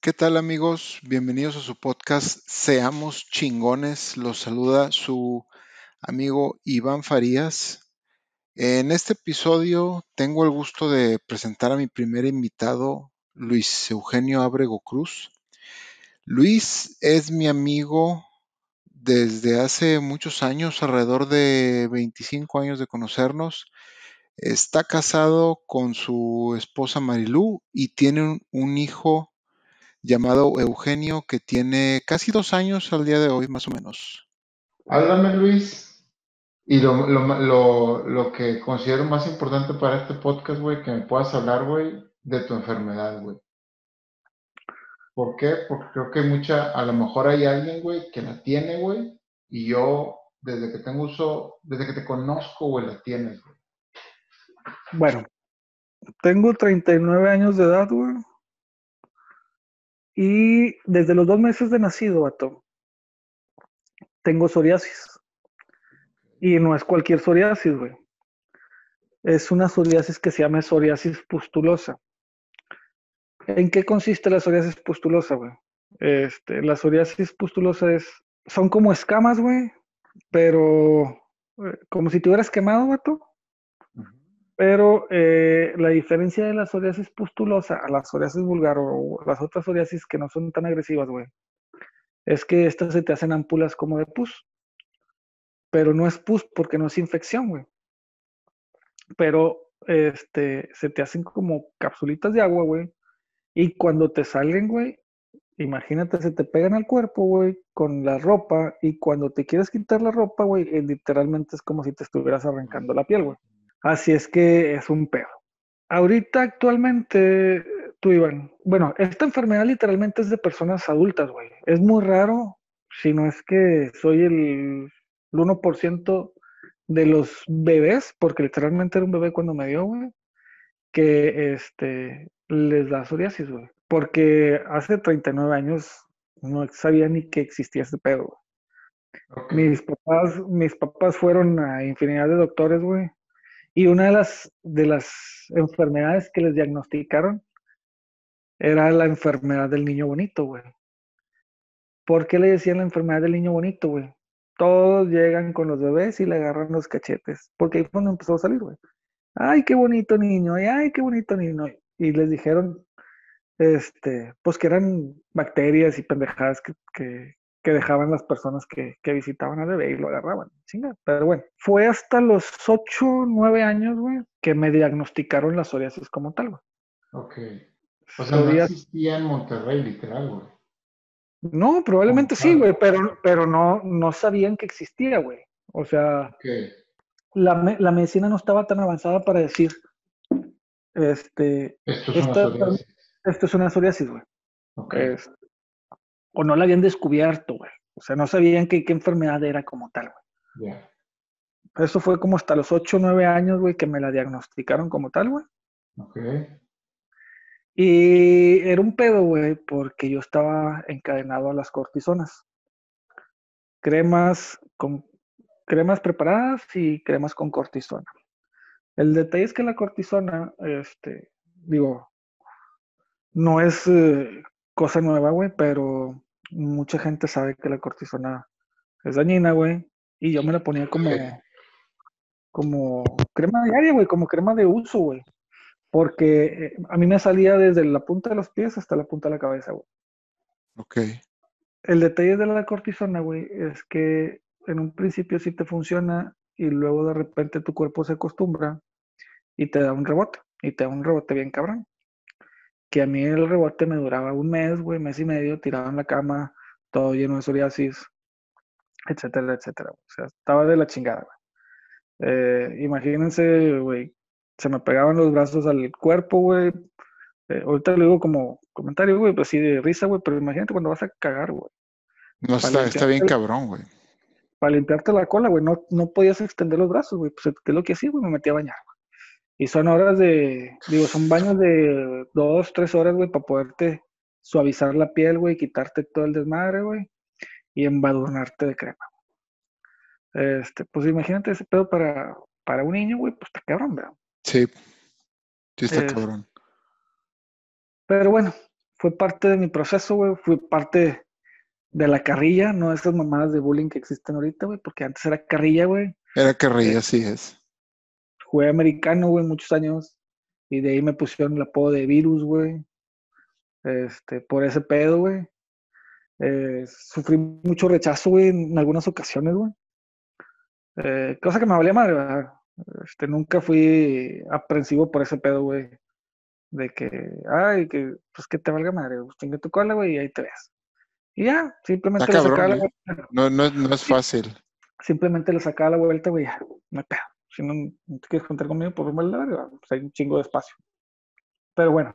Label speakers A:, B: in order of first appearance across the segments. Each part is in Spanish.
A: ¿Qué tal amigos? Bienvenidos a su podcast Seamos chingones. Los saluda su amigo Iván Farías. En este episodio tengo el gusto de presentar a mi primer invitado, Luis Eugenio Abrego Cruz. Luis es mi amigo desde hace muchos años, alrededor de 25 años de conocernos. Está casado con su esposa Marilú y tiene un, hijo llamado Eugenio que tiene casi dos años al día de hoy, más o menos.
B: Háblame, Luis. Y lo, lo, lo, lo que considero más importante para este podcast, güey, que me puedas hablar, güey, de tu enfermedad, güey. ¿Por qué? Porque creo que mucha, a lo mejor hay alguien, güey, que la tiene, güey, y yo, desde que tengo uso, desde que te conozco, güey, la tienes, güey.
C: Bueno, tengo 39 años de edad, güey. Y desde los dos meses de nacido, vato, tengo psoriasis. Y no es cualquier psoriasis, güey. Es una psoriasis que se llama psoriasis pustulosa. ¿En qué consiste la psoriasis pustulosa, güey? Este, la psoriasis pustulosa es, son como escamas, güey, pero eh, como si te hubieras quemado, vato. Pero eh, la diferencia de la psoriasis pustulosa a la psoriasis vulgar o las otras psoriasis que no son tan agresivas, güey, es que estas se te hacen ampulas como de pus. Pero no es pus porque no es infección, güey. Pero este, se te hacen como capsulitas de agua, güey. Y cuando te salen, güey, imagínate, se te pegan al cuerpo, güey, con la ropa. Y cuando te quieres quitar la ropa, güey, literalmente es como si te estuvieras arrancando la piel, güey. Así es que es un pedo. Ahorita actualmente, tú Iván, bueno, esta enfermedad literalmente es de personas adultas, güey. Es muy raro, si no es que soy el 1% de los bebés, porque literalmente era un bebé cuando me dio, güey, que este, les da psoriasis, güey. Porque hace 39 años no sabía ni que existía este pedo, güey.
B: Okay.
C: Mis papás, mis papás fueron a infinidad de doctores, güey. Y una de las, de las enfermedades que les diagnosticaron era la enfermedad del niño bonito, güey. ¿Por qué le decían la enfermedad del niño bonito, güey? Todos llegan con los bebés y le agarran los cachetes. Porque ahí fue cuando empezó a salir, güey. Ay, qué bonito niño, ay, qué bonito niño. Y les dijeron, este, pues que eran bacterias y pendejadas que, que, que dejaban las personas que, que, visitaban al bebé y lo agarraban. Chinga. Pero bueno, fue hasta los 8, 9 años, güey, que me diagnosticaron la psoriasis como tal, güey.
B: Ok. O sea, no existía en Monterrey, literal, güey.
C: No, probablemente sí, güey, pero, pero no, no sabían que existía, güey. O sea,
B: okay.
C: la, la, medicina no estaba tan avanzada para decir, este,
B: esto es esta, una psoriasis.
C: Esto es una psoriasis, güey.
B: Okay.
C: Es, o no la habían descubierto, güey. O sea, no sabían qué, qué enfermedad era como tal,
B: güey. Yeah.
C: Eso fue como hasta los 8 o 9 años, güey, que me la diagnosticaron como tal, güey.
B: Ok.
C: Y era un pedo, güey, porque yo estaba encadenado a las cortisonas. Cremas con cremas preparadas y cremas con cortisona. El detalle es que la cortisona, este, digo, no es eh, cosa nueva, güey, pero mucha gente sabe que la cortisona es dañina, güey. Y yo me la ponía como, como crema diaria, güey, como crema de uso, güey. Porque eh, a mí me salía desde la punta de los pies hasta la punta de la cabeza, güey.
A: Ok.
C: El detalle de la cortisona, güey, es que en un principio sí te funciona y luego de repente tu cuerpo se acostumbra y te da un rebote. Y te da un rebote bien cabrón. Que a mí el rebote me duraba un mes, güey, mes y medio, tirado en la cama, todo lleno de psoriasis, etcétera, etcétera. O sea, estaba de la chingada, güey. Eh, imagínense, güey, se me pegaban los brazos al cuerpo, güey. Eh, ahorita lo digo como comentario, güey, pues sí de risa, güey, pero imagínate cuando vas a cagar, güey.
A: No, está, está bien cabrón, güey.
C: Para limpiarte la cola, güey, no, no podías extender los brazos, güey. Pues, ¿qué es lo que hacía, güey? Me metí a bañar, güey. Y son horas de, digo, son baños de dos, tres horas, güey, para poderte suavizar la piel, güey, quitarte todo el desmadre, güey, y embadurnarte de crema. Este, pues imagínate ese pedo para, para un niño, güey, pues está cabrón, ¿verdad?
A: Sí, sí está
C: Eh,
A: cabrón.
C: Pero bueno, fue parte de mi proceso, güey. Fui parte de la carrilla, no esas mamadas de bullying que existen ahorita, güey, porque antes era carrilla, güey.
A: Era carrilla, sí es.
C: Jugué americano, güey, muchos años. Y de ahí me pusieron el apodo de virus, güey. Este, por ese pedo, güey. Eh, sufrí mucho rechazo, güey, en algunas ocasiones, güey. Eh, cosa que me valía madre, ¿verdad? Este, nunca fui aprensivo por ese pedo, güey. De que, ay, que, pues que te valga madre, pues, chingue tu cola, güey, y ahí te ves. Y ya, simplemente
A: Está
C: le sacaba la
A: cabrón,
C: vuelta.
A: No, no, no es fácil.
C: Simplemente le sacaba la vuelta, güey, ya, no hay pedo. Si no, no te quieres contar conmigo, pues vamos a la verga, pues hay un chingo de espacio. Pero bueno,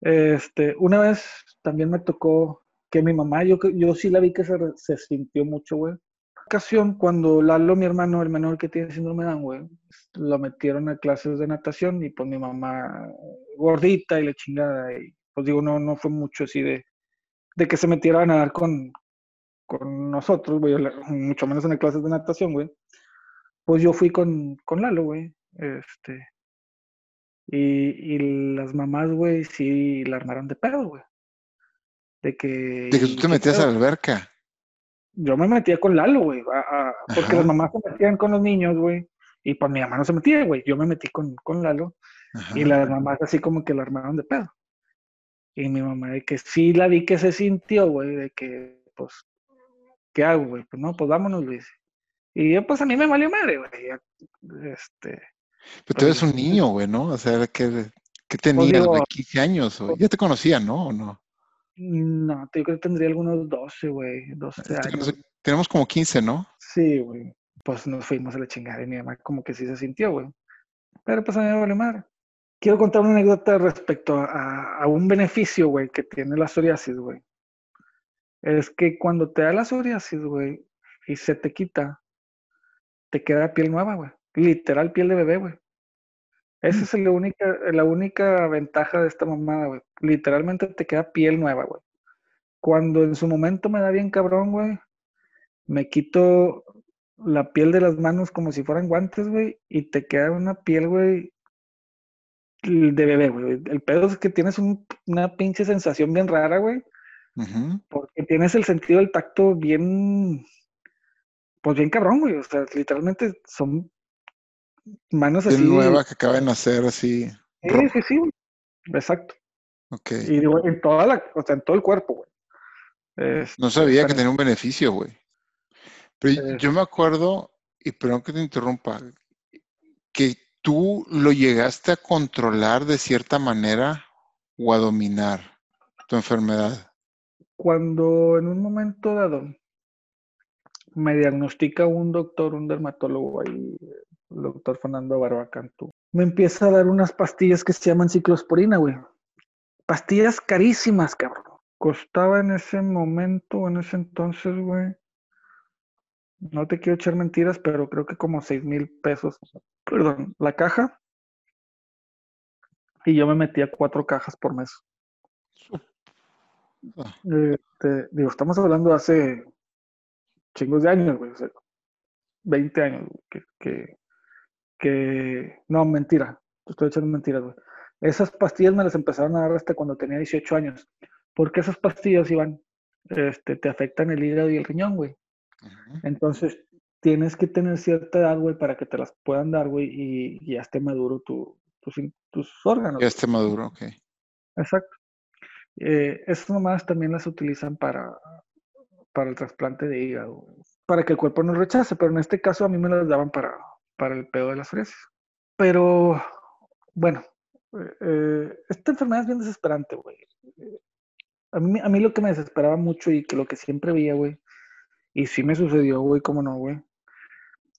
C: este, una vez también me tocó que mi mamá, yo, yo sí la vi que se, se sintió mucho, güey. ocasión, cuando Lalo, mi hermano, el menor que tiene síndrome de Down, güey, lo metieron a clases de natación y pues mi mamá gordita y la chingada. Y pues digo, no, no fue mucho así de, de que se metiera a nadar con, con nosotros, güey, mucho menos en las clases de natación, güey. Pues yo fui con, con Lalo, güey. Este. Y, y las mamás, güey, sí la armaron de pedo, güey. De que.
A: De que tú
C: ¿y
A: te metías
C: pedo?
A: a la alberca.
C: yo me metía con Lalo, güey, porque
A: Ajá.
C: las mamás se metían con los niños, güey, y pues mi mamá no se metía, güey, yo me metí con, con Lalo,
A: Ajá.
C: y las mamás así como que la armaron de pedo. Y mi mamá de que sí la vi que se sintió, güey, de que, pues, ¿qué hago, güey? Pues no, pues vámonos, Luis. Y yo, pues a mí me valió madre, güey. Este,
A: Pero tú eres
C: pues,
A: un niño, güey, ¿no? O sea, ¿qué, qué tenías,
C: digo-
A: güey? 15 años, güey. Ya te conocía, ¿no? ¿O no?
C: no, yo creo que tendría algunos 12, güey, 12
A: Te
C: años.
A: Tenemos como 15, ¿no?
C: Sí, güey. Pues nos fuimos a la chingada y mi mamá como que sí se sintió, güey. Pero pues a mí me vale madre. Quiero contar una anécdota respecto a, a un beneficio, güey, que tiene la psoriasis, güey. Es que cuando te da la psoriasis, güey, y se te quita, te queda piel nueva, güey. Literal piel de bebé, güey. Esa es la única, la única ventaja de esta mamada, güey. Literalmente te queda piel nueva, güey. Cuando en su momento me da bien cabrón, güey, me quito la piel de las manos como si fueran guantes, güey, y te queda una piel, güey, de bebé, güey. El pedo es que tienes un- una pinche sensación bien rara, güey, porque tienes el sentido del tacto bien, pues bien cabrón, güey. O sea, literalmente son manos así.
A: nueva que acaba de nacer así.
C: Sí, sí, sí. Exacto.
A: Ok.
C: Y digo, en toda la, o sea, en todo el cuerpo, güey. Este,
A: No sabía que tenía un beneficio, güey. Pero
C: Eh.
A: yo me acuerdo, y perdón que te interrumpa, que tú lo llegaste a controlar de cierta manera o a dominar tu enfermedad.
C: Cuando en un momento dado me diagnostica un doctor, un dermatólogo ahí, el doctor Fernando Barbacantú, me empieza a dar unas pastillas que se llaman ciclosporina, güey. Pastillas carísimas, cabrón. Costaba en ese momento, en ese entonces, güey. No te quiero echar mentiras, pero creo que como seis mil pesos. Perdón, la caja. Y yo me metía cuatro cajas por mes. Este, digo, estamos hablando de hace chingos de años, güey. o sea, 20 años, güey, que, que, que- no, mentira, te estoy echando mentiras, güey. Esas pastillas me las empezaron a dar hasta cuando tenía 18 años, porque esas pastillas, Iván, este, te afectan el hígado y el riñón, güey. Entonces, tienes que tener cierta edad, güey, para que te las puedan dar, güey, y, y ya esté maduro tu, tus, tus órganos.
A: Ya esté maduro, ok.
C: Exacto. Eh, esas mamadas también las utilizan para, para el trasplante de hígado, para que el cuerpo no rechace, pero en este caso a mí me las daban para, para el pedo de la psoriasis. Pero, bueno, eh, eh, esta enfermedad es bien desesperante, güey. A mí, a mí lo que me desesperaba mucho y que lo que siempre veía, güey, y sí me sucedió, güey, cómo no, güey,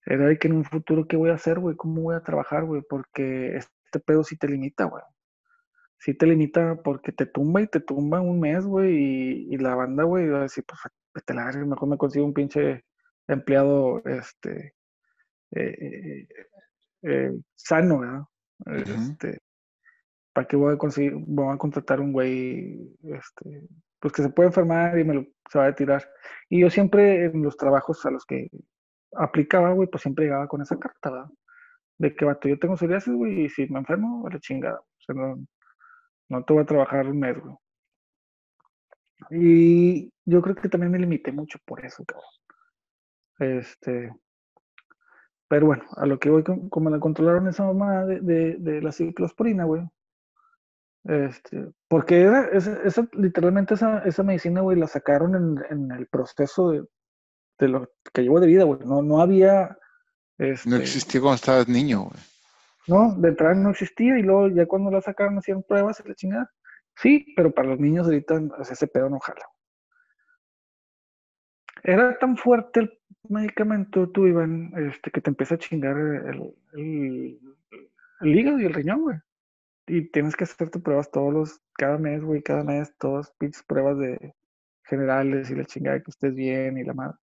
C: era de que en un futuro, ¿qué voy a hacer, güey? ¿Cómo voy a trabajar, güey? Porque este pedo sí te limita, güey sí te limita porque te tumba y te tumba un mes, güey, y, y la banda, güey, va a decir, pues vete la verga, mejor me consigo un pinche empleado, este, eh, eh, eh, sano, ¿verdad? Este, ¿para qué voy a conseguir, voy a contratar un güey, este, pues que se puede enfermar y me lo, se va a tirar? Y yo siempre en los trabajos a los que aplicaba, güey, pues siempre llegaba con esa carta, ¿verdad? De que, vato, yo tengo psoriasis, güey, y si me enfermo, a la chingada. O sea, no, no te voy a trabajar un mes, güey. Y yo creo que también me limité mucho por eso, cabrón. Este, pero bueno, a lo que voy, con- como la controlaron esa mamá de, de, de la ciclosporina, güey. Este, porque era, esa, esa- literalmente esa, esa medicina, güey, la sacaron en, en el proceso de, de lo que llevo de vida, güey. No, no había, este,
A: No existía cuando estabas niño, güey.
C: no, de entrada no existía y luego ya cuando la sacaron hacían pruebas y la chingada. Sí, pero para los niños ahorita ese pedo no jala. Era tan fuerte el medicamento, tú, Iván, este, que te empieza a chingar el, hígado y el riñón, güey. Y tienes que hacerte pruebas todos los, cada mes, güey, cada mes, todas pruebas de generales y la chingada que estés bien y la madre.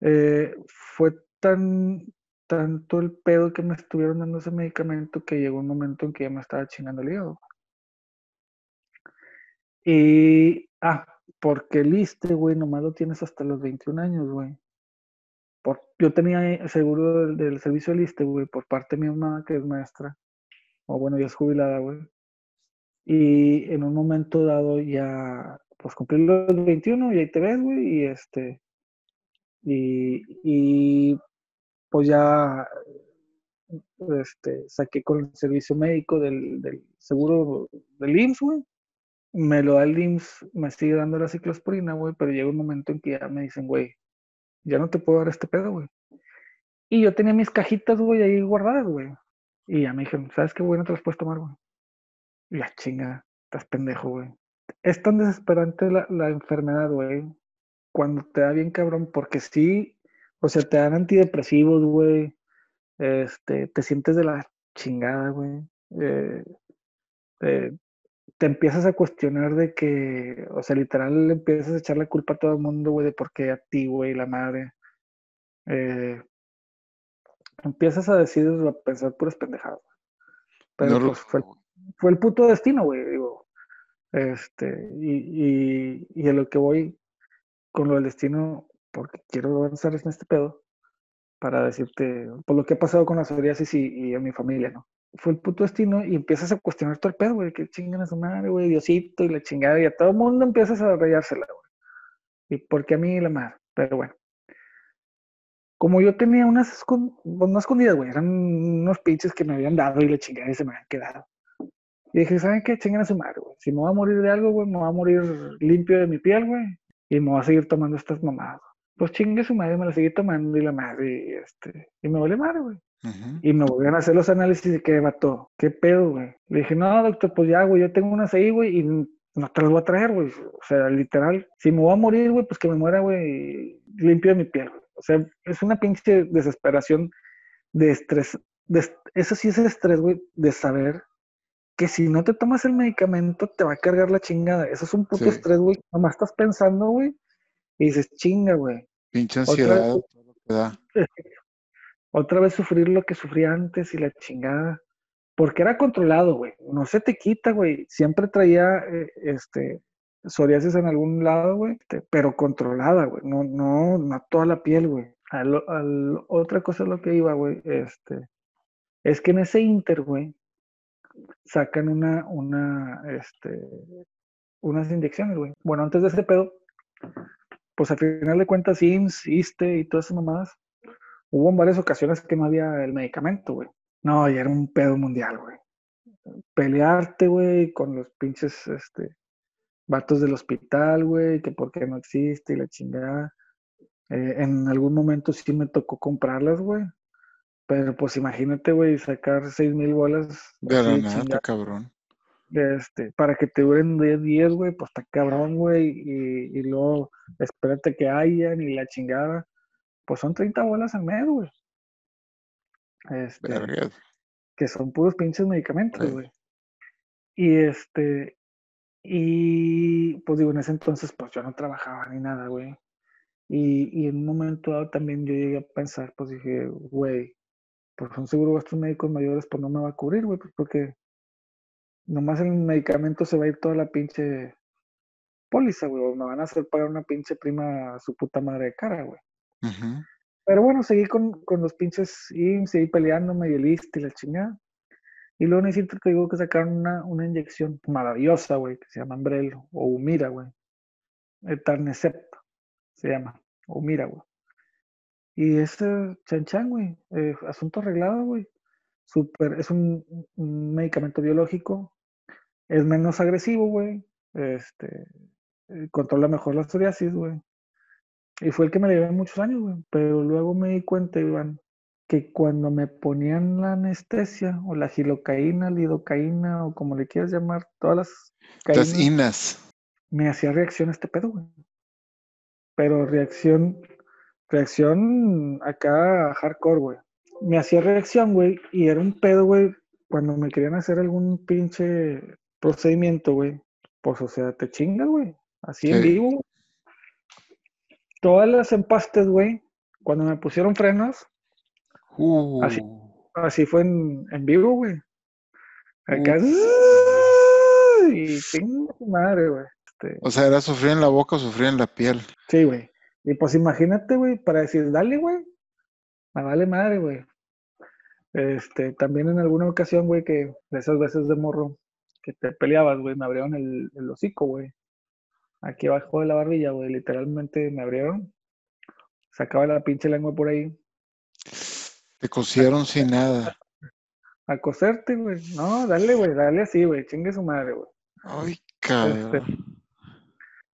C: Eh, fue tan, tanto el pedo que me estuvieron dando ese medicamento que llegó un momento en que ya me estaba chingando el hígado. Y, ah, porque el ISSSTE, güey, nomás lo tienes hasta los 21 años, güey. Por, yo tenía seguro del, servicio del ISSSTE, güey, por parte de mi mamá, que es maestra. O bueno, ya es jubilada, güey. Y en un momento dado ya, pues cumplí los 21 y ahí te ves, güey, y este, y, y pues ya, este, saqué con el servicio médico del, del seguro del IMSS, güey. Me lo da el IMSS, me sigue dando la ciclosporina, güey, pero llega un momento en que ya me dicen, güey, ya no te puedo dar este pedo, güey. Y yo tenía mis cajitas, güey, ahí guardadas, güey. Y ya me dijeron, ¿sabes qué, güey? No te las puedes tomar, güey. Ya, chinga, estás pendejo, güey. Es tan desesperante la, la enfermedad, güey, cuando te da bien cabrón, porque sí, o sea, te dan antidepresivos, güey, este, te sientes de la chingada, güey. Eh, eh, te empiezas a cuestionar de que, o sea, literal empiezas a echar la culpa a todo el mundo, güey, de por qué a ti, güey, la madre. Eh, empiezas a decir, a pensar puras pendejadas. Pero
A: No
C: pues fue, fue el puto destino, güey, digo. Este, y, y, y a lo que voy con lo del destino, porque quiero avanzar en este pedo, para decirte, por lo que ha pasado con la psoriasis y, y en mi familia, ¿no? Fue el puto destino y empiezas a cuestionar todo el pedo, güey, que chingan a su madre, güey, Diosito y la chingada, y a todo el mundo empiezas a rayársela, güey. Y porque a mí la madre, pero bueno. Como yo tenía unas, escon- pues, no escondidas, güey, eran unos pinches que me habían dado y la chingada y se me habían quedado. Y dije, ¿saben qué? Chingan a su madre, güey. Si me voy a morir de algo, güey, me voy a morir limpio de mi piel, güey. Y me voy a seguir tomando estas mamadas. Pues chingue su madre, me la seguí tomando y la madre, y este, y me vale madre, güey.
A: Ujú.
C: Y me volvieron a hacer los análisis de que mató. ¿Qué pedo, güey? Le dije, no, doctor, pues ya, güey, yo tengo unas ahí, güey, y no te las voy a traer, güey. O sea, literal, si me voy a morir, güey, pues que me muera, güey, limpio de mi piel, güey. O sea, es una pinche desesperación de estrés. De, est- eso sí es estrés, güey, de saber que si no te tomas el medicamento te va a cargar la chingada. Eso es un puto
A: Sí.
C: estrés, güey. Nomás estás pensando, güey, y dices, chinga, güey.
A: Pinche
C: Otra
A: ansiedad,
C: vez-
A: todo lo que da.
C: otra vez sufrir lo que sufrí antes y la chingada. Porque era controlado, güey. No se te quita, güey. Siempre traía eh, este psoriasis en algún lado, güey, pero controlada, güey. No, no, no toda la piel, güey. Al- al- otra cosa es lo que iba, güey, este, es que en ese inter, güey, sacan una, una, este, unas inyecciones, güey. Bueno, antes de ese pedo, pues al final de cuentas, IMSS, ISSSTE y todas esas mamadas, hubo en varias ocasiones que no había el medicamento, güey. No, ya era un pedo mundial, güey. Pelearte, güey, con los pinches, este, vatos del hospital, güey, que por qué no existe y la chingada. Eh, en algún momento sí me tocó comprarlas, güey. Pero pues imagínate, güey, sacar seis mil bolas
A: De la nada, cabrón.
C: Este, para que te duren 10 días, güey, pues está cabrón, güey. Y, y luego espérate que hayan y la chingada. Pues son 30 bolas al mes, güey. Este, que son puros pinches medicamentos,
A: Sí.
C: güey. Y este, y pues digo, en ese entonces, pues yo no trabajaba ni nada, güey. Y, y en un momento dado también yo llegué a pensar, pues dije, güey, pues un seguro gastos médicos mayores, pues no me va a cubrir, güey, pues porque nomás el medicamento se va a ir toda la pinche póliza, güey, o me van a hacer pagar una pinche prima a su puta madre de cara, güey. Pero bueno, seguí con, con los pinches IMSS, seguí peleándome y el y la chingada. Y luego necesito te digo que sacaron una, una inyección maravillosa, güey, que se llama Ambrel o Humira, güey. Etarnecept se llama, Humira, güey. Y ese chan chan, güey, eh, asunto arreglado, güey. Super, es un, un medicamento biológico, es menos agresivo, güey. Este, eh, controla mejor la psoriasis, güey. Y fue el que me llevé muchos años, güey. Pero luego me di cuenta, Iván, que cuando me ponían la anestesia o la gilocaína, lidocaína o como le quieras llamar, todas las
A: Las
C: caínas,
A: inas.
C: me hacía reacción este pedo, güey. Pero reacción, reacción acá hardcore, güey. Me hacía reacción, güey, y era un pedo, güey, cuando me querían hacer algún pinche procedimiento, güey. Pues, o sea, te chingas, güey. Así en vivo. Todas las empastes, güey, cuando me pusieron frenos,
A: Uh,
C: Así. así fue en, en vivo, güey. Acá.
A: Uf.
C: Y chinga madre, güey. Este,
A: O sea, era sufrir en la boca o sufrir en la piel.
C: sí, güey. Y pues imagínate, güey, para decir, dale, güey. Me vale madre, güey. Este, también en alguna ocasión, güey, que de esas veces de morro que te peleabas, güey, me abrieron el, el hocico, güey. Aquí abajo de la barbilla, güey, literalmente me abrieron. Sacaba la pinche lengua por ahí.
A: Te cosieron sin nada.
C: A coserte, güey. No, dale, güey, dale así, güey. Chingue su madre, güey.
A: Ay, cabrón.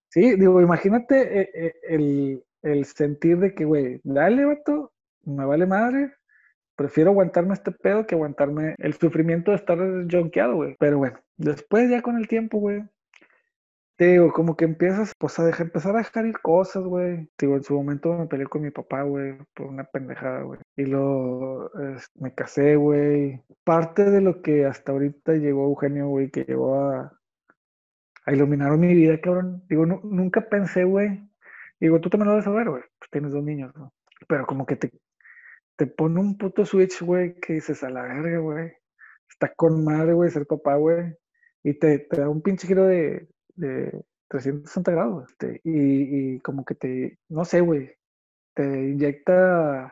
C: Sí, digo, imagínate eh, eh, el, el sentir de que, güey, dale, vato, me vale madre. Prefiero aguantarme este pedo que aguantarme el sufrimiento de estar jonqueado, güey. Pero bueno, después ya con el tiempo, güey, te digo, como que empiezas, pues a dejar, empezar a dejar ir cosas, güey. Digo, en su momento me peleé con mi papá, güey, por una pendejada, güey. Y luego me casé, güey. Parte de lo que hasta ahorita llegó Eugenio, güey, que llegó a, a iluminar mi vida, cabrón. Digo, nu- nunca pensé, güey. Digo, tú también lo debes saber, güey. Pues tienes dos niños, ¿no? Pero como que te, te pone un puto switch, güey, que dices a la verga, güey. Está con madre, güey, ser papá, güey. Y te, da un pinche giro de, de 360 grados. este, y, como que te, no sé, güey. Te inyecta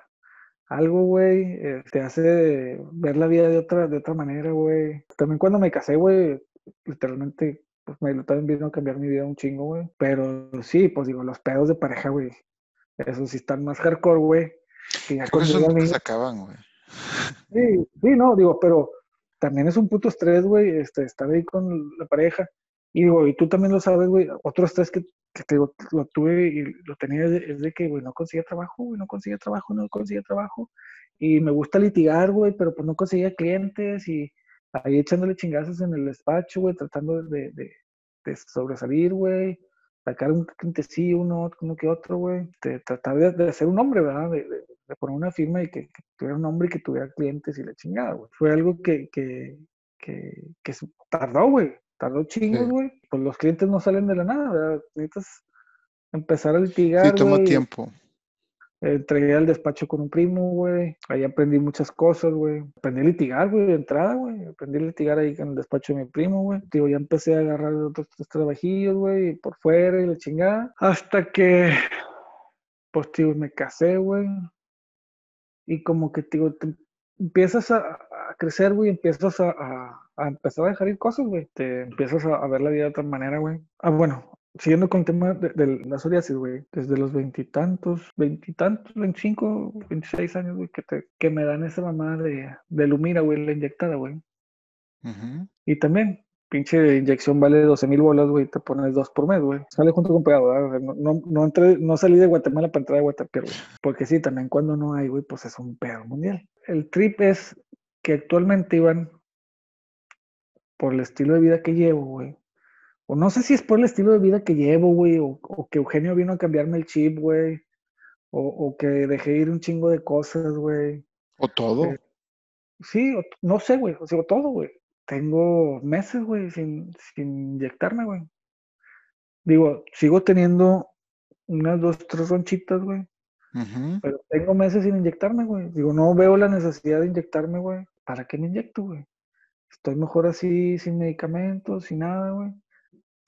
C: algo, güey. eh, te hace ver la vida de otra, de otra manera, güey. También cuando me casé, güey, literalmente, pues me también vino a cambiar mi vida un chingo, güey. Pero sí, pues digo, los pedos de pareja, güey. Esos sí están más hardcore, güey.
A: Nunca
C: niños.
A: se acaban, güey.
C: Sí, sí, no, digo, pero también es un puto estrés, güey, este, estar ahí con la pareja. Y digo, y tú también lo sabes, güey, otro estrés que, que te digo, lo tuve y lo tenía es de, es de que, güey, no conseguía trabajo, güey, no conseguía trabajo, no conseguía trabajo. Y me gusta litigar, güey, pero pues no conseguía clientes y ahí echándole chingazos en el despacho, güey, tratando de, de, de sobresalir, güey, sacar un cliente sí, uno, uno que otro, güey, tratar de, de hacer un hombre, ¿verdad? De, de- de poner una firma y que, que tuviera un nombre y que tuviera clientes y la chingada, güey. Fue algo que, que, que, que tardó, güey. Tardó chingos,
A: Sí.
C: güey. Pues los clientes no salen de la nada, ¿verdad? Necesitas empezar a
A: Sí,
C: litigar,
A: toma
C: güey.
A: tiempo.
C: Entré al despacho con un primo, güey. Ahí aprendí muchas cosas, güey. Aprendí a litigar, güey, de entrada, güey. Aprendí a litigar ahí en el despacho de mi primo, güey. Digo, ya empecé a agarrar otros trabajillos, güey, por fuera y la chingada. Hasta que, pues, tío, me casé, güey. Y como que, tío, empiezas a, crecer, güey, empiezas a, a- empezar a dejar ir cosas, güey. Te empiezas a ver la vida de otra manera, güey. Ah, bueno, siguiendo con el tema de, de la psoriasis, güey. Desde los veintitantos, veintitantos, veinticinco, veintiséis años, güey, que, te, que me dan esa mamada de, de Lumira, güey, la inyectada, güey.
A: Ujú.
C: Y también, pinche inyección vale 12 mil bolas, güey, te pones dos por mes, güey. Sale junto con pegado, no, no, no, entré- no salí de Guatemala para entrar a Guatepeor, güey. Porque sí, también cuando no hay, güey, pues es un pedo mundial. El trip es que actualmente, Iván, por el estilo de vida que llevo, güey. O no sé si es por el estilo de vida que llevo, güey, o, o que Eugenio vino a cambiarme el chip, güey. O, o que dejé ir un chingo de cosas, güey.
A: O todo.
C: Eh, Sí, o no sé, güey, o sea, todo, güey. Tengo meses, güey, sin, sin inyectarme, güey. Digo, sigo teniendo unas dos, tres ronchitas, güey, pero tengo meses sin inyectarme, güey. Digo, no veo la necesidad de inyectarme, güey. ¿Para qué me inyecto, güey? Estoy mejor así, sin medicamentos, sin nada, güey.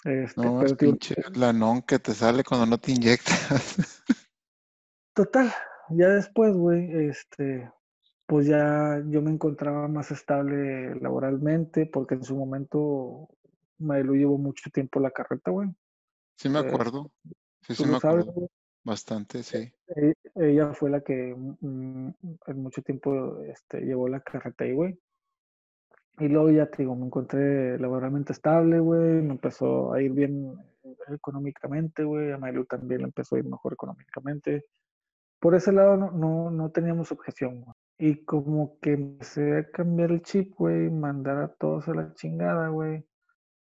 C: Este,
A: No, es
C: pero, tío,
A: pinche lanón que te sale cuando no te inyectas.
C: total, ya después, güey, este, pues ya yo me encontraba más estable laboralmente, porque en su momento Marilu llevó mucho tiempo la carreta, güey.
A: Sí me
C: Eh,
A: acuerdo. Sí, me
C: sabes,
A: acuerdo. Bastante, sí.
C: E- Ella fue la que mm, en mucho tiempo este, llevó la carreta ahí, güey. Y luego ya te digo, me encontré laboralmente estable, güey. Me empezó a ir bien económicamente, güey. A Marilu también le empezó a ir mejor económicamente. Por ese lado no, no, no teníamos objeción, güey. Y como que empecé a cambiar el chip, güey, mandar a todos a la chingada, güey.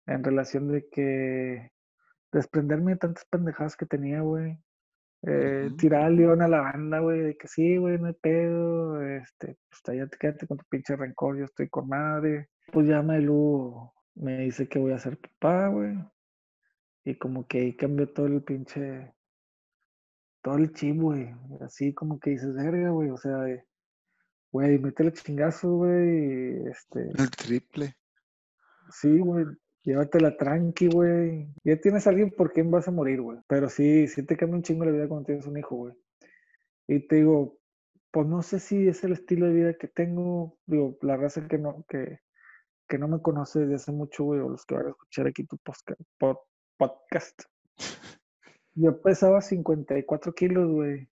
C: En relación de que desprenderme de tantas pendejadas que tenía, güey. Eh,
A: Ujú.
C: tirar al león a la banda, güey, de que sí, güey, no hay pedo, este, pues ya te quédate con tu pinche rencor, yo estoy con madre. Pues ya Melu me dice que voy a ser papá, güey. Y como que ahí cambió todo el pinche, todo el chip, güey. Así como que dices, verga, güey, o sea, de, güey, métele chingazo, güey, este,
A: El triple.
C: Sí, güey. Llévatela tranqui, güey. Ya tienes a alguien por quien vas a morir, güey. Pero sí, sí te cambia un chingo la vida cuando tienes un hijo, güey. Y te digo, pues no sé si es el estilo de vida que tengo. Digo, la raza que no, que, que no me conoce desde hace mucho, güey, o los que van a escuchar aquí tu podcast. Yo pesaba 54 kilos, güey.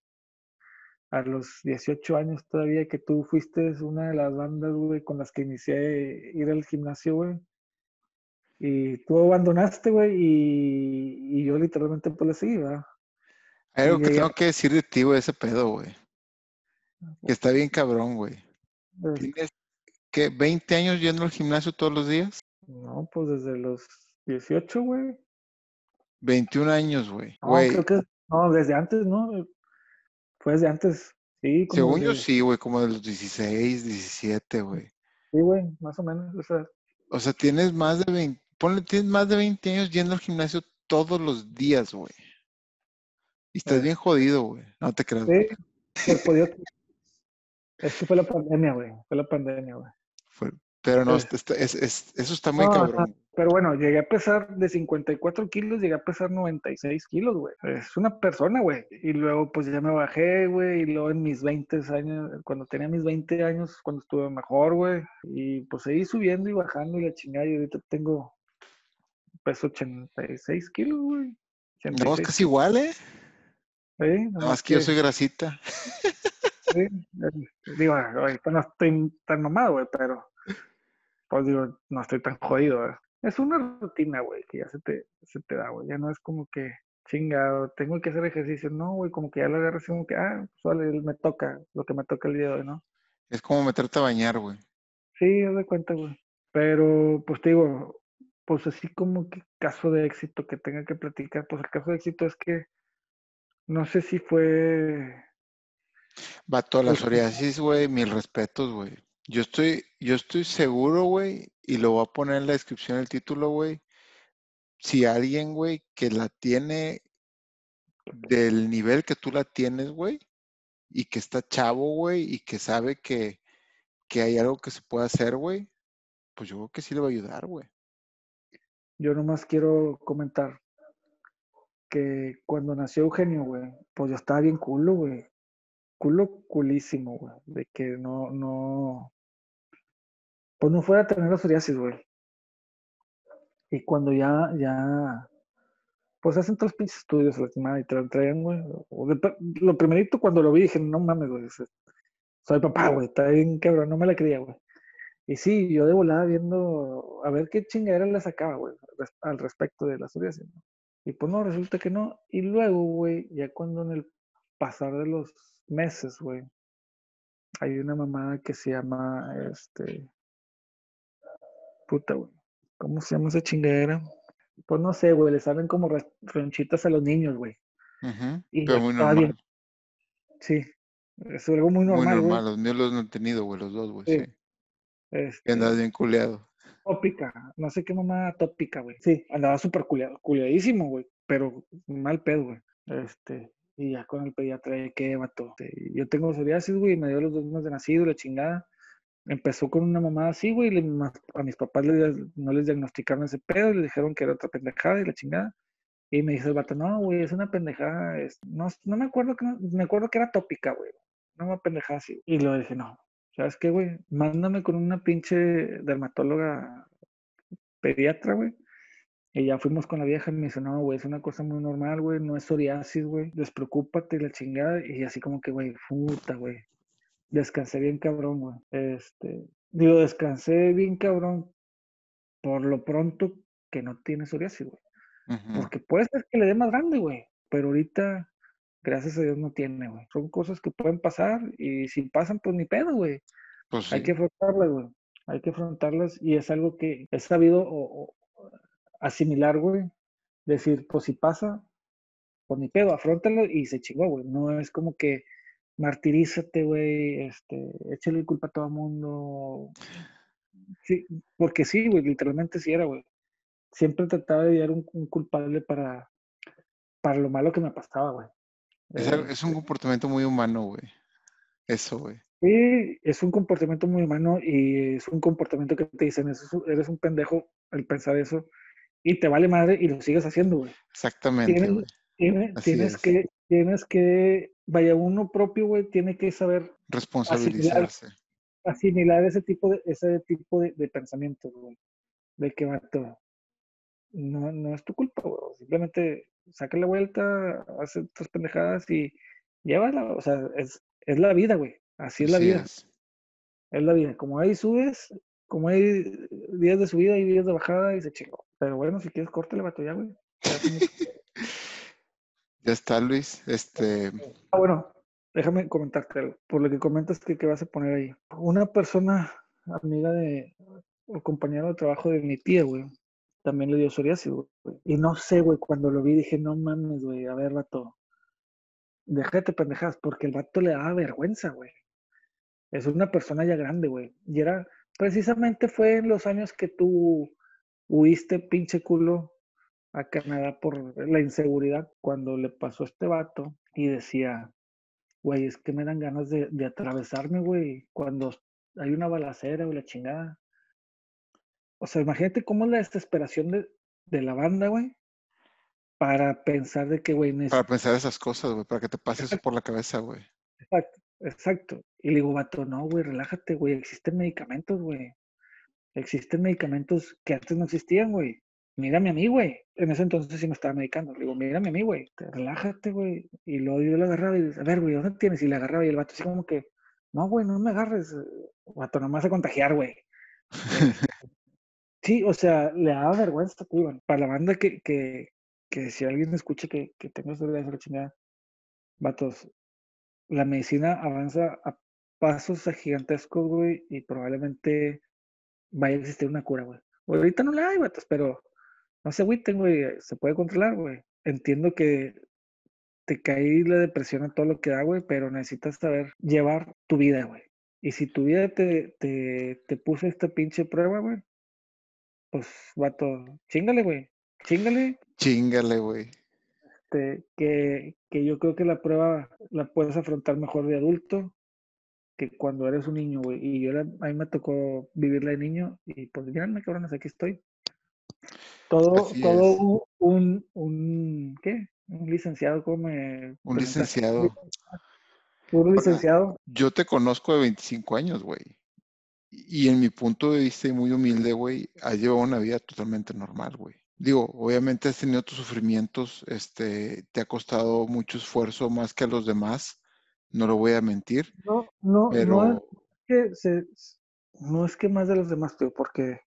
C: A los 18 años todavía que tú fuiste una de las bandas, güey, con las que inicié a ir al gimnasio, güey. Y tú abandonaste, güey, y, y yo literalmente pues le seguí, ¿verdad?
A: Hay algo que
C: llegué
A: tengo que decir de ti, güey, ese pedo, güey. Que está bien cabrón, güey.
C: Eh,
A: ¿Tienes, qué, 20 años yendo al gimnasio todos los días?
C: No, pues desde los 18, güey.
A: 21 años, güey.
C: No,
A: Güey,
C: creo que, no, desde antes, ¿no? Fue desde antes, sí, como
A: según yo sí, güey, como de los 16, 17, güey.
C: Sí, güey, más o menos, o sea,
A: O sea, tienes más de 20, ponle, tienes más de 20 años yendo al gimnasio todos los días, güey. Y estás
C: Eh.
A: bien jodido, güey. No te creas.
C: sí, por podido- Es que fue la pandemia, güey, fue la pandemia, güey.
A: Fue- pero no,
C: Eh.
A: está- está- es- es- eso está muy
C: No,
A: cabrón.
C: Pero bueno, llegué a pesar de 54 kilos, llegué a pesar 96 kilos, güey. Es una persona, güey. Y luego pues ya me bajé, güey. Y luego en mis 20 años, cuando tenía mis 20 años, cuando estuve mejor, güey. Y pues seguí subiendo y bajando y la chingada. Y ahorita tengo peso 86 kilos, güey.
A: Andamos
C: 86
A: casi igual, ¿eh?
C: Sí,
A: Nada más que yo soy grasita.
C: sí, digo, ahorita no estoy tan mamado, güey, pero pues digo, no estoy tan jodido, güey. Es una rutina, güey, que ya se te, se te da, güey. Ya no es como que, chingado, tengo que hacer ejercicio. No, güey, como que ya lo agarras como que, ah, pues vale, me toca, lo que me toca el día de hoy, ¿no?
A: Es como meterte a bañar, güey.
C: Sí, haz de cuenta, güey. Pero, pues te digo, pues así como que caso de éxito que tenga que platicar, pues el caso de éxito es que no sé si fue
A: Vato, la
C: Pues-
A: psoriasis, güey, mil respetos, güey. Yo estoy, yo estoy seguro, güey, y lo voy a poner en la descripción del título, güey. Si alguien, güey, que la tiene del nivel que tú la tienes, güey, y que está chavo, güey, y que sabe que, que hay algo que se puede hacer, güey, pues yo creo que sí le va a ayudar, güey.
C: Yo nomás quiero comentar que cuando nació Eugenio, güey, pues yo estaba bien culo, güey. Culo culísimo, güey. De que no, no. Pues no fuera a tener la psoriasis, güey. Y cuando ya, ya. Pues hacen los pinches estudios, la y te lo entregan, güey. Lo primerito cuando lo vi dije, no mames, güey. Soy papá, güey. Está bien cabrón, no me la creía, güey. Y sí, yo de volada viendo a ver qué chingadera le sacaba, güey, al respecto de la psoriasis, ¿no? Y pues no, resulta que no. Y luego, güey, ya cuando en el pasar de los meses, güey, hay una mamada que se llama, este, puta, güey, ¿cómo se llama esa chingadera? Pues no sé, güey, le salen como ronchitas a los niños, güey.
A: Ujú,
C: Y
A: Pero muy normal.
C: bien. Sí, es algo muy
A: Muy
C: normal, güey.
A: normal. Los míos los han tenido, güey, los dos, güey,
C: Sí.
A: sí.
C: Este,
A: andas bien culeado.
C: tópica, no sé qué mamá tópica, güey. Sí, andaba súper culiado, culiadísimo, güey, pero mal pedo, güey. Este, y ya con el pediatra, qué vato. Este, Yo tengo psoriasis, güey, me dio los dos meses de nacido, la chingada. Empezó con una mamá así, güey, a mis papás les- no les diagnosticaron ese pedo, les dijeron que era otra pendejada y la chingada. Y me dice el vato, no, güey, es una pendejada, es- no, no me acuerdo que, no- me acuerdo que era tópica, güey, no una pendejada así. Y lo dije, no, ¿sabes qué, güey? Mándame con una pinche dermatóloga pediatra, güey. Y ya fuimos con la vieja y me dice, no, güey, es una cosa muy normal, güey, no es psoriasis, güey, despreocúpate la chingada. Y así como que, güey, puta, güey. Descansé bien cabrón, güey. Este, digo, descansé bien cabrón por lo pronto que no tiene psoriasis, güey. Porque puede ser que le dé más grande, güey. Pero ahorita, gracias a Dios, no tiene, güey. Son cosas que pueden pasar y si pasan, pues ni pedo, güey.
A: Pues
C: Hay que afrontarlas, güey. Hay que afrontarlas y es algo que he sabido o- o asimilar, güey. Decir, pues si pasa, pues ni pedo, afrontalo y se chingó, güey. No es como que martirízate, güey, este, échale culpa a todo el mundo. Sí, porque sí, güey, literalmente sí era, güey. Siempre trataba de hallar un, un culpable para, para lo malo que me pasaba, güey.
A: Es, un comportamiento muy humano, güey. Eso, güey.
C: Sí, es un comportamiento muy humano y es un comportamiento que te dicen, "Eso es un- eres un pendejo al pensar eso y te vale madre y lo sigues haciendo, güey.
A: Exactamente,
C: Tienes,
A: güey.
C: tienes
A: es.
C: que, tienes que, vaya, uno propio, güey, tiene que saber
A: Responsabilizarse.
C: asimilar ese tipo de, ese tipo de, de pensamientos, güey. De que, vato, no, no es tu culpa, güey. Simplemente saca la vuelta, hace tus pendejadas y llévala. O sea, es, es la vida, güey. Así es la vida.
A: es.
C: Es la vida. Como hay subes, como hay días de subida y días de bajada y se chingó. Pero bueno, si quieres, córtale, vato, ya, güey. Ya
A: está, Luis. Este,
C: Ah, bueno, déjame comentarte algo. Por lo que comentas que, que vas a poner ahí. Una persona amiga de, o compañero de trabajo de mi tía, güey, también le dio psoriasis, güey. Y no sé, güey, cuando lo vi dije, no mames, güey, a ver, vato, déjate pendejas, porque el vato le daba vergüenza, güey. Es una persona ya grande, güey. Y era, precisamente fue en los años que tú huiste, pinche culo, a Canadá por la inseguridad, cuando le pasó a este vato y decía, güey, es que me dan ganas de, de atravesarme, güey, cuando hay una balacera o la chingada. O sea, imagínate cómo es la desesperación de, de la banda, güey, para pensar de que, güey,
A: para
C: necesito
A: pensar esas cosas, güey, para que te pase eso por la cabeza, güey.
C: Exacto, exacto. Y le digo, vato, no, güey, relájate, güey. Existen medicamentos, güey. Existen medicamentos que antes no existían, güey. Mírame a mí, güey. En ese entonces sí me estaba medicando. Le digo, mírame a mí, güey. Te- Relájate, güey. Y luego yo le agarraba y dice, a ver, güey, ¿dónde tienes? Y le agarraba y el vato así como que, no, güey, no me agarres. eh, Vato, no me vas a contagiar, güey. Sí, o sea, le daba vergüenza, güey. Para la banda que, que, que si alguien escucha que, que tengo esa la chingada, vatos, la medicina avanza a pasos gigantescos, güey, y probablemente vaya a existir una cura, güey. Ahorita no la hay, vatos, pero no se agüiten, güey, se puede controlar, güey. Entiendo que te caí la depresión a todo lo que da, güey, pero necesitas saber llevar tu vida, güey. Y si tu vida te, te, te puso esta pinche prueba, güey, pues, vato, chingale, güey. Chingale,
A: Chingale, güey.
C: este, que, que yo creo que la prueba la puedes afrontar mejor de adulto que cuando eres un niño, güey. Y yo a mí me tocó vivirla de niño y pues me cabrones, aquí estoy. Todo,
A: Así
C: todo
A: es.
C: un, un, ¿qué? Un licenciado, ¿cómo me
A: Un licenciado.
C: Puro licenciado.
A: yo te conozco de 25 años, güey. Y en mi punto de vista y muy humilde, güey, has llevado una vida totalmente normal, güey. Digo, obviamente has tenido tus sufrimientos, este, te ha costado mucho esfuerzo más que a los demás, no lo voy a mentir,
C: No, no, no es
A: pero
C: que se, no es que más de los demás, tío, porque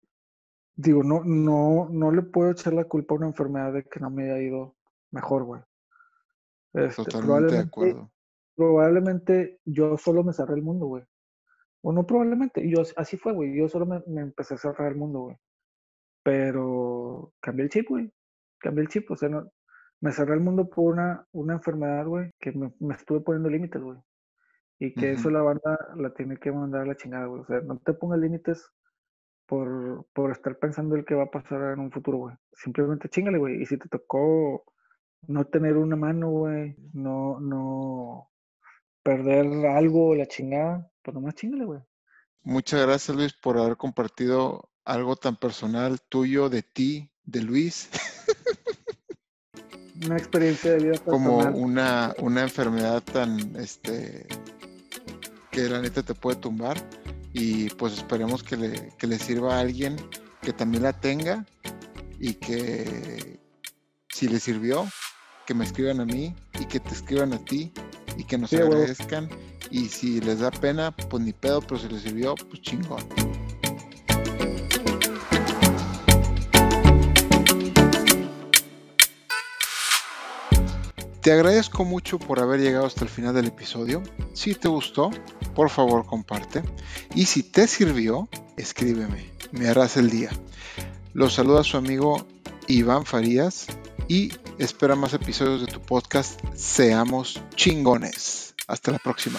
C: digo, no, no, no le puedo echar la culpa a una enfermedad de que no me haya ido mejor, güey. Este,
A: totalmente de acuerdo.
C: probablemente yo solo me cerré el mundo, güey. O no probablemente, yo así fue, güey. Yo solo me, me empecé a cerrar el mundo, güey. Pero cambié el chip, güey. Cambié el chip, o sea, no, me cerré el mundo por una, una enfermedad, güey, que me, me estuve poniendo límites, güey. Y que eso la banda la tiene que mandar a la chingada, güey. O sea, no te pongas límites por, por estar pensando el que va a pasar en un futuro, güey. Simplemente chingale, güey. Y si te tocó no tener una mano, güey, no, no perder algo, la chingada, pues nomás chingale, güey.
A: Muchas gracias, Luis, por haber compartido algo tan personal tuyo, de ti, de Luis,
C: Una experiencia de vida
A: como
C: personal.
A: una, una enfermedad tan, este, que la neta te puede tumbar y pues esperemos que le, que le sirva a alguien que también la tenga y que si le sirvió, que me escriban a mí y que te escriban a ti y que nos
C: Sí,
A: agradezcan. Y si les da pena, pues ni pedo, pero si les sirvió, pues chingón. Te agradezco mucho por haber llegado hasta el final del episodio. Si te gustó, por favor comparte. Y si te sirvió, escríbeme. Me harás el día. Los saluda su amigo Iván Farías y espera más episodios de tu podcast Seamos chingones. Hasta la próxima.